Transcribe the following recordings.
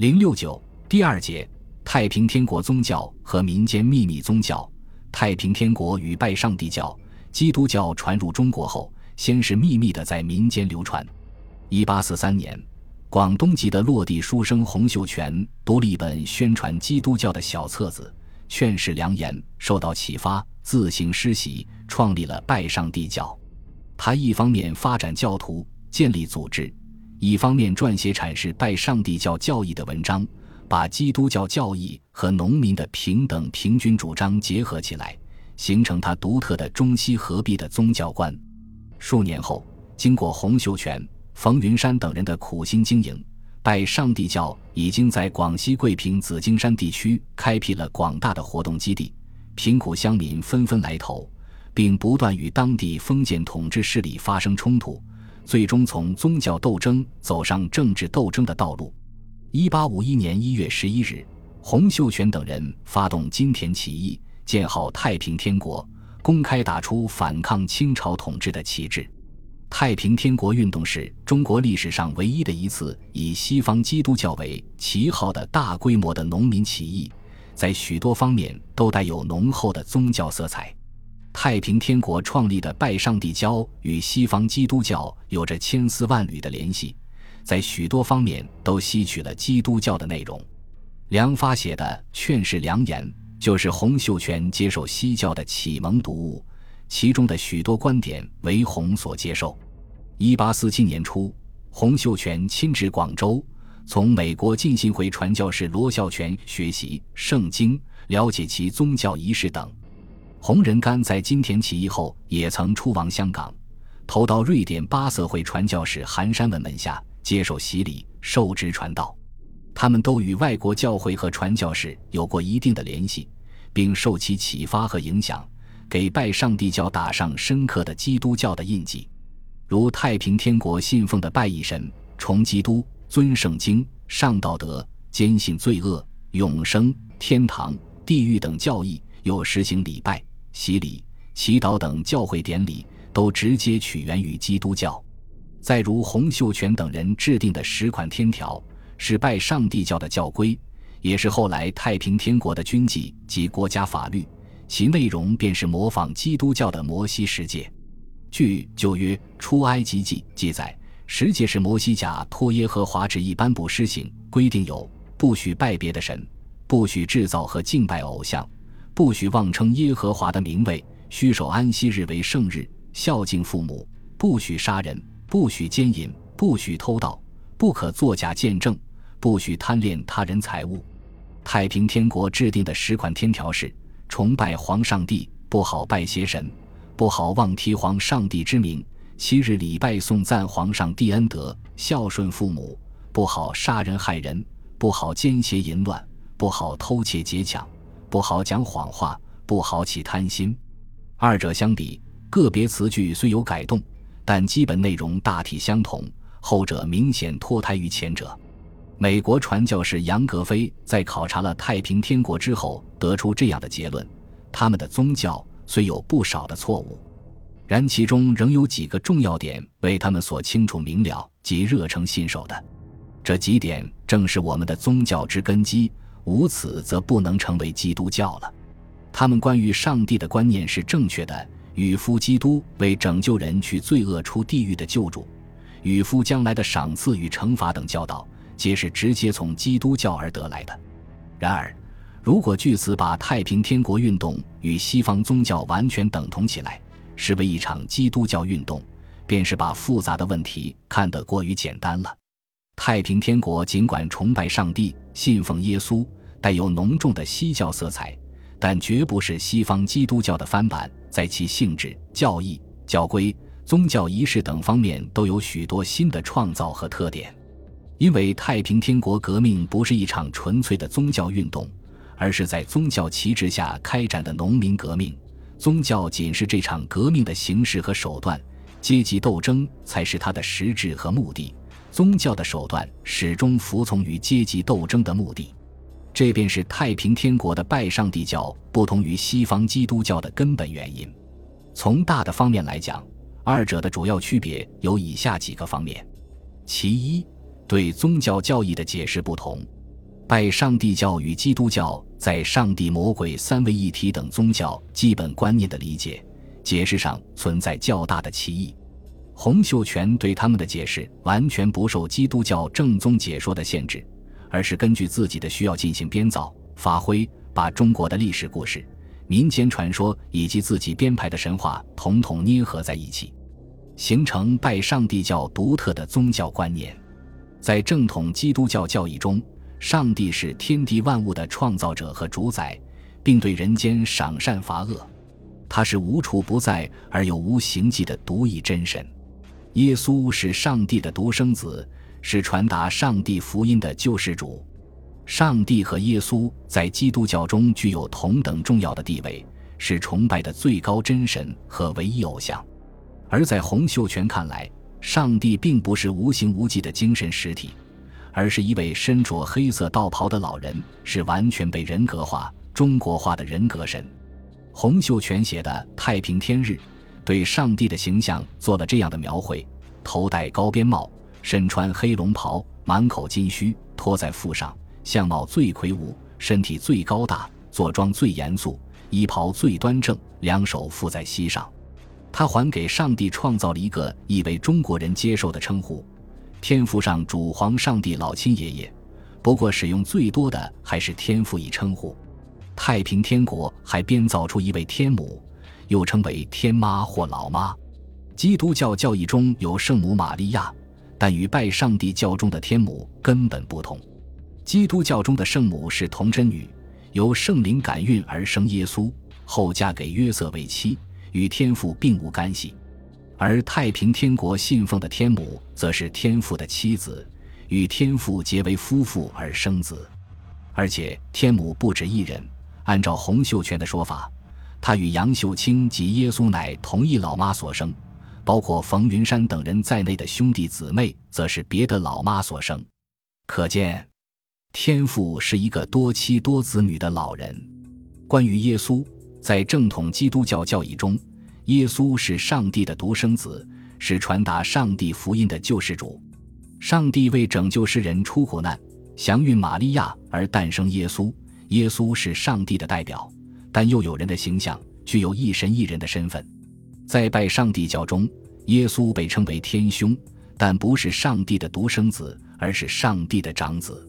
零六九第二节太平天国宗教和民间秘密宗教。太平天国与拜上帝教、基督教传入中国后，先是秘密的在民间流传。一八四三年，广东籍的落地书生洪秀全读了一本宣传基督教的小册子，劝世良言，受到启发，自行施洗，创立了拜上帝教。他一方面发展教徒，建立组织，一方面撰写阐释拜上帝教教义的文章。把基督教教义和农民的平等平均主张结合起来，形成他独特的中西合璧的宗教观。数年后，经过洪秀全、冯云山等人的苦心经营，拜上帝教已经在广西桂平紫金山地区开辟了广大的活动基地，贫苦乡民纷纷来投，并不断与当地封建统治势力发生冲突，最终从宗教斗争走上政治斗争的道路。一八五一年一月十一日，洪秀全等人发动金田起义，建号太平天国，公开打出反抗清朝统治的旗帜。太平天国运动是中国历史上唯一的一次以西方基督教为旗号的大规模的农民起义，在许多方面都带有浓厚的宗教色彩。太平天国创立的拜上帝教与西方基督教有着千丝万缕的联系。在许多方面都吸取了基督教的内容。梁发写的《劝世良言》就是洪秀全接受西教的启蒙读物，其中的许多观点为洪所接受。一八四七年初，洪秀全亲至广州，从美国浸信会传教士罗孝全学习圣经，了解其宗教仪式等。洪仁玕在金田起义后也曾出往香港，投到瑞典巴瑟会传教士韩山文门下。接受洗礼，受职传道，他们都与外国教会和传教士有过一定的联系，并受其启发和影响，给拜上帝教打上深刻的基督教的印记。如太平天国信奉的拜一神、崇基督、尊圣经、上道德、坚信罪恶、永生、天堂、地狱等教义，又实行礼拜、洗礼、祈祷等教会典礼，都直接取源于基督教。再如洪秀全等人制定的十款天条，是拜上帝教的教规，也是后来太平天国的军纪及国家法律。其内容便是模仿基督教的摩西十诫。据旧约出埃及记记载，十诫是摩西甲托耶和华旨意颁布施行，规定有：不许拜别的神，不许制造和敬拜偶像，不许妄称耶和华的名位，须守安息日为圣日，孝敬父母，不许杀人。不许奸淫，不许偷盗，不可作假见证，不许贪恋他人财物。太平天国制定的十款天条是：崇拜皇上帝，不好拜邪神；不好妄提皇上帝之名；七日礼拜颂赞皇上帝恩德，孝顺父母；不好杀人害人；不好奸邪淫乱；不好偷窃劫抢；不好讲谎话；不好起贪心。二者相比，个别词句虽有改动。但基本内容大体相同，后者明显脱胎于前者。美国传教士杨格飞在考察了太平天国之后，得出这样的结论：他们的宗教虽有不少的错误，然其中仍有几个重要点为他们所清楚明了及热诚信守的。这几点正是我们的宗教之根基，无此则不能成为基督教了。他们关于上帝的观念是正确的。与夫基督为拯救人去罪恶出地狱的救主，与夫将来的赏赐与惩罚等教导，皆是直接从基督教而得来的。然而，如果据此把太平天国运动与西方宗教完全等同起来，视为一场基督教运动，便是把复杂的问题看得过于简单了。太平天国尽管崇拜上帝、信奉耶稣，带有浓重的西教色彩。但绝不是西方基督教的翻版，在其性质、教义、教规、宗教仪式等方面都有许多新的创造和特点。因为太平天国革命不是一场纯粹的宗教运动，而是在宗教旗帜下开展的农民革命。宗教仅是这场革命的形式和手段，阶级斗争才是它的实质和目的。宗教的手段始终服从于阶级斗争的目的。这便是太平天国的拜上帝教不同于西方基督教的根本原因。从大的方面来讲，二者的主要区别有以下几个方面：其一，对宗教教义的解释不同。拜上帝教与基督教在上帝、魔鬼三位一体等宗教基本观念的理解、解释上存在较大的歧义。洪秀全对他们的解释完全不受基督教正宗解说的限制，而是根据自己的需要进行编造、发挥，把中国的历史故事、民间传说以及自己编排的神话统统捏合在一起，形成拜上帝教独特的宗教观念。在正统基督教教义中，上帝是天地万物的创造者和主宰，并对人间赏善罚恶。他是无处不在而又无形迹的独一真神。耶稣是上帝的独生子，是传达上帝福音的救世主。上帝和耶稣在基督教中具有同等重要的地位，是崇拜的最高真神和唯一偶像。而在洪秀全看来，上帝并不是无形无迹的精神实体。而是一位身着黑色道袍的老人，是完全被人格化、中国化的人格神。洪秀全写的《太平天日》，对上帝的形象做了这样的描绘：头戴高边帽，身穿黑龙袍，满口金须，托在腹上，相貌最魁梧，身体最高大，坐庄最严肃，衣袍最端正，两手负在膝上。他还给上帝创造了一个亦为中国人接受的称呼。天父上主皇上帝老亲爷爷，不过使用最多的还是天父一称呼。太平天国还编造出一位天母，又称为天妈或老妈。基督教教义中有圣母玛利亚，但与拜上帝教中的天母根本不同。基督教中的圣母是童贞女，由圣灵感孕而生耶稣，后嫁给约瑟为妻，与天父并无干系。而太平天国信奉的天母，则是天父的妻子，与天父结为夫妇而生子。而且天母不止一人，按照洪秀全的说法，他与杨秀清及耶稣乃同一老妈所生，包括冯云山等人在内的兄弟姊妹，则是别的老妈所生。可见，天父是一个多妻多子女的老人。关于耶稣，在正统基督教教义中。耶稣是上帝的独生子，是传达上帝福音的救世主。上帝为拯救世人出苦难，祥孕玛利亚而诞生耶稣。耶稣是上帝的代表，但又有人的形象，具有一神一人的身份。在拜上帝教中，耶稣被称为天兄，但不是上帝的独生子，而是上帝的长子。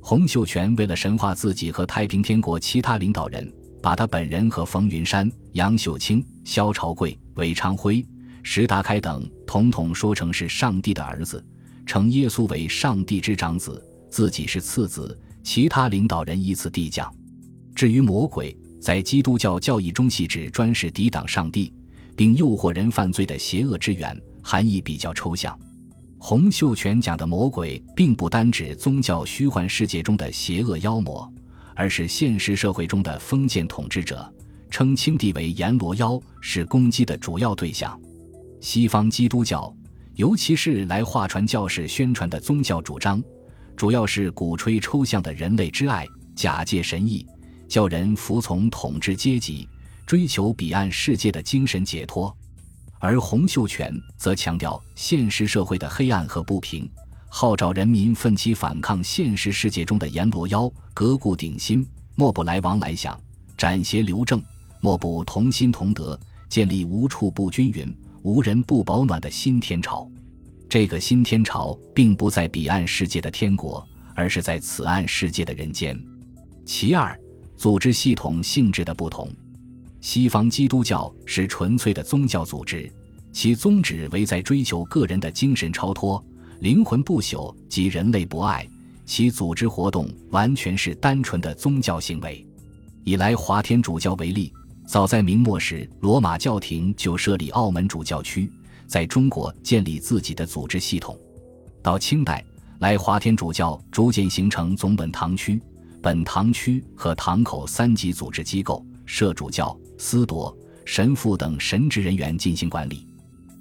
洪秀全为了神化自己和太平天国其他领导人。把他本人和冯云山、杨秀清、萧朝贵、韦昌辉、石达开等统统说成是上帝的儿子，称耶稣为上帝之长子，自己是次子，其他领导人依次递降。至于魔鬼，在基督教教义中系指专是抵挡上帝并诱惑人犯罪的邪恶之源，含义比较抽象。洪秀全讲的魔鬼，并不单指宗教虚幻世界中的邪恶妖魔。而是现实社会中的封建统治者，称清帝为阎罗妖，是攻击的主要对象。西方基督教，尤其是来华传教士宣传的宗教主张，主要是鼓吹抽象的人类之爱，假借神意，叫人服从统治阶级，追求彼岸世界的精神解脱。而洪秀全则强调现实社会的黑暗和不平。号召人民奋起反抗现实世界中的阎罗妖，革故鼎新，莫不来往来想，斩邪留正，莫不同心同德，建立无处不均匀、无人不保暖的新天朝。这个新天朝并不在彼岸世界的天国，而是在此岸世界的人间。其二，组织系统性质的不同。西方基督教是纯粹的宗教组织，其宗旨为在追求个人的精神超脱。灵魂不朽及人类博爱，其组织活动完全是单纯的宗教行为。以来华天主教为例，早在明末时，罗马教廷就设立澳门主教区，在中国建立自己的组织系统。到清代，来华天主教逐渐形成总本堂区、本堂区和堂口三级组织机构，设主教、司铎、神父等神职人员进行管理。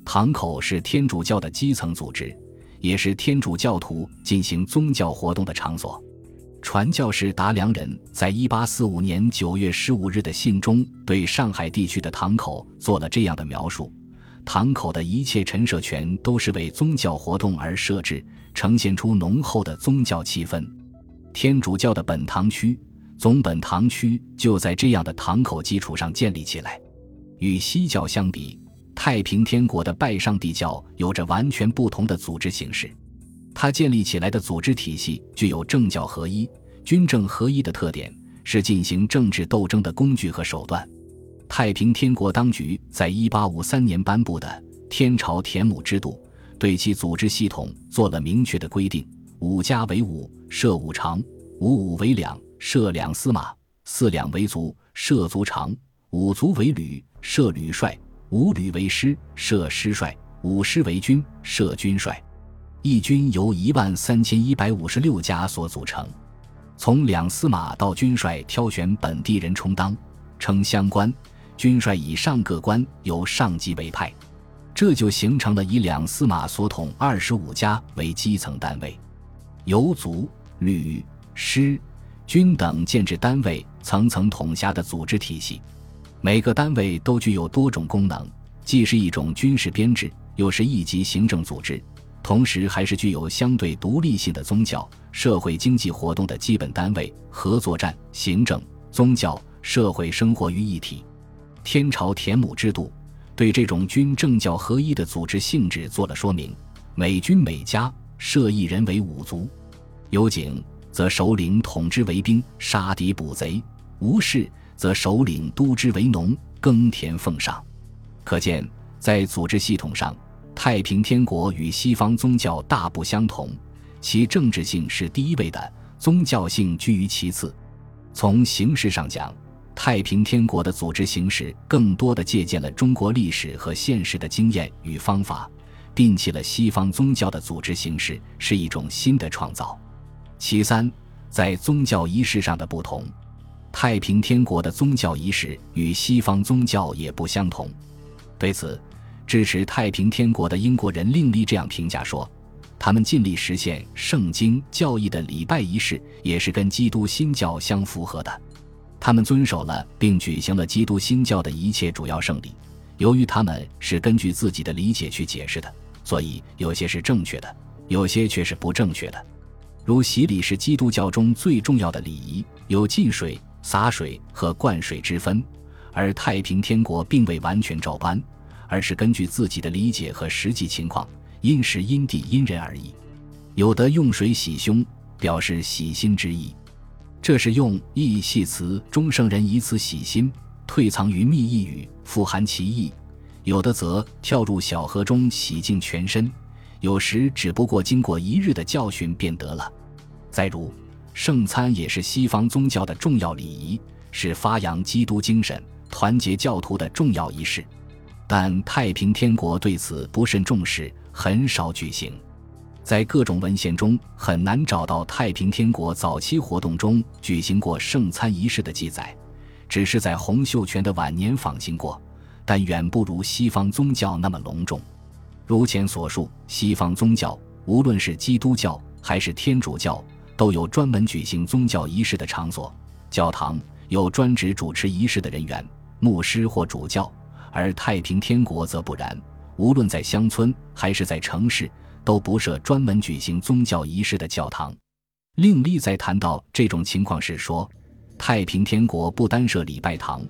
堂口是天主教的基层组织。也是天主教徒进行宗教活动的场所。传教士达良人在一八四五年九月十五日的信中，对上海地区的堂口做了这样的描述：堂口的一切陈设权都是为宗教活动而设置，呈现出浓厚的宗教气氛。天主教的本堂区、总本堂区就在这样的堂口基础上建立起来。与西教相比，太平天国的拜上帝教有着完全不同的组织形式。它建立起来的组织体系具有政教合一、军政合一的特点，是进行政治斗争的工具和手段。太平天国当局在一八五三年颁布的《天朝田亩制度》，对其组织系统做了明确的规定：五家为伍，设五常；五五为两，设两司马；四两为卒，设卒常；五卒为旅，设旅帅；五旅为师，设师帅；五师为军，设军帅。一军由一万三千一百五十六家所组成，从两司马到军帅挑选本地人充当，称乡官。军帅以上各官由上级委派，这就形成了以两司马所统二十五家为基层单位，由卒、旅、师、军等建制单位层层统辖的组织体系。每个单位都具有多种功能，既是一种军事编制，又是一级行政组织，同时还是具有相对独立性的宗教、社会、经济活动的基本单位，合作战、行政、宗教、社会生活于一体。天朝田亩制度对这种军政教合一的组织性质做了说明：每军每家设一人为五族，有警则首领统之为兵，杀敌捕贼；无事则首领督之为农，耕田奉上。可见，在组织系统上，太平天国与西方宗教大不相同。其政治性是第一位的，宗教性居于其次。从形式上讲，太平天国的组织形式更多的借鉴了中国历史和现实的经验与方法，摒弃了西方宗教的组织形式，是一种新的创造。其三，在宗教仪式上的不同，太平天国的宗教仪式与西方宗教也不相同。对此，支持太平天国的英国人另立这样评价说：“他们尽力实现圣经教义的礼拜仪式，也是跟基督新教相符合的。”他们遵守了并举行了基督新教的一切主要圣礼。由于他们是根据自己的理解去解释的，所以有些是正确的，有些却是不正确的。如洗礼是基督教中最重要的礼仪，有浸水、洒水和灌水之分，而太平天国并未完全照搬，而是根据自己的理解和实际情况，因时因地因人而异。有的用水洗胸，表示洗心之意。这是用意系词中圣人以此洗心，退藏于密意语，富含其意；有的则跳入小河中洗净全身，有时只不过经过一日的教训便得了。再如圣餐也是西方宗教的重要礼仪，是发扬基督精神、团结教徒的重要仪式，但太平天国对此不甚重视，很少举行。在各种文献中很难找到太平天国早期活动中举行过圣餐仪式的记载，只是在洪秀全的晚年访行过，但远不如西方宗教那么隆重。如前所述，西方宗教无论是基督教还是天主教，都有专门举行宗教仪式的场所，教堂有专职主持仪式的人员，牧师或主教；而太平天国则不然，无论在乡村还是在城市。都不设专门举行宗教仪式的教堂。另例在谈到这种情况时说，太平天国不单设礼拜堂，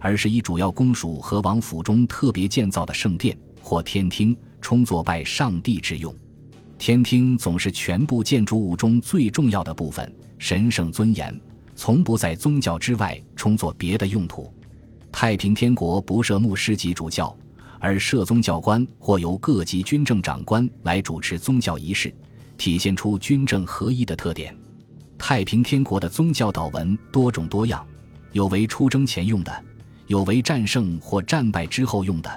而是以主要公署和王府中特别建造的圣殿或天厅充作拜上帝之用。天厅总是全部建筑物中最重要的部分，神圣尊严，从不在宗教之外充作别的用途。太平天国不设牧师级主教。而设宗教官或由各级军政长官来主持宗教仪式，体现出军政合一的特点。太平天国的宗教祷文多种多样，有为出征前用的，有为战胜或战败之后用的，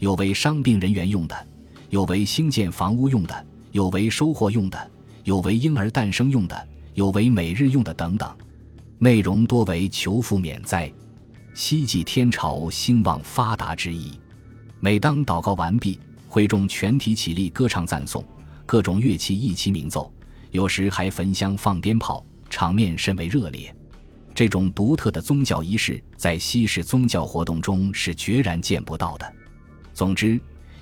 有为伤病人员用的，有为兴建房屋用的，有为收获用的，有为婴儿诞生用的，有为每日用的等等。内容多为求福免灾、希冀天朝兴旺发达之意。每当祷告完毕，会众全体起立歌唱赞颂，各种乐器一齐鸣奏，有时还焚香放鞭炮，场面甚为热烈。这种独特的宗教仪式在西式宗教活动中是决然见不到的。总之，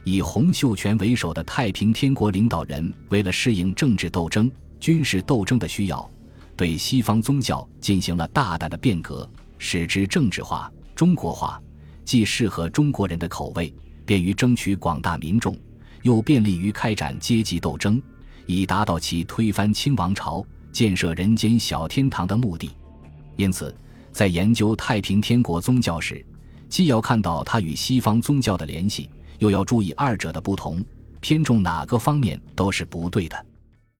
以洪秀全为首的太平天国领导人，为了适应政治斗争、军事斗争的需要，对西方宗教进行了大胆的变革，使之政治化、中国化，既适合中国人的口味，便于争取广大民众，又便利于开展阶级斗争，以达到其推翻清王朝、建设人间小天堂的目的。因此，在研究太平天国宗教时，既要看到它与西方宗教的联系，又要注意二者的不同，偏重哪个方面都是不对的。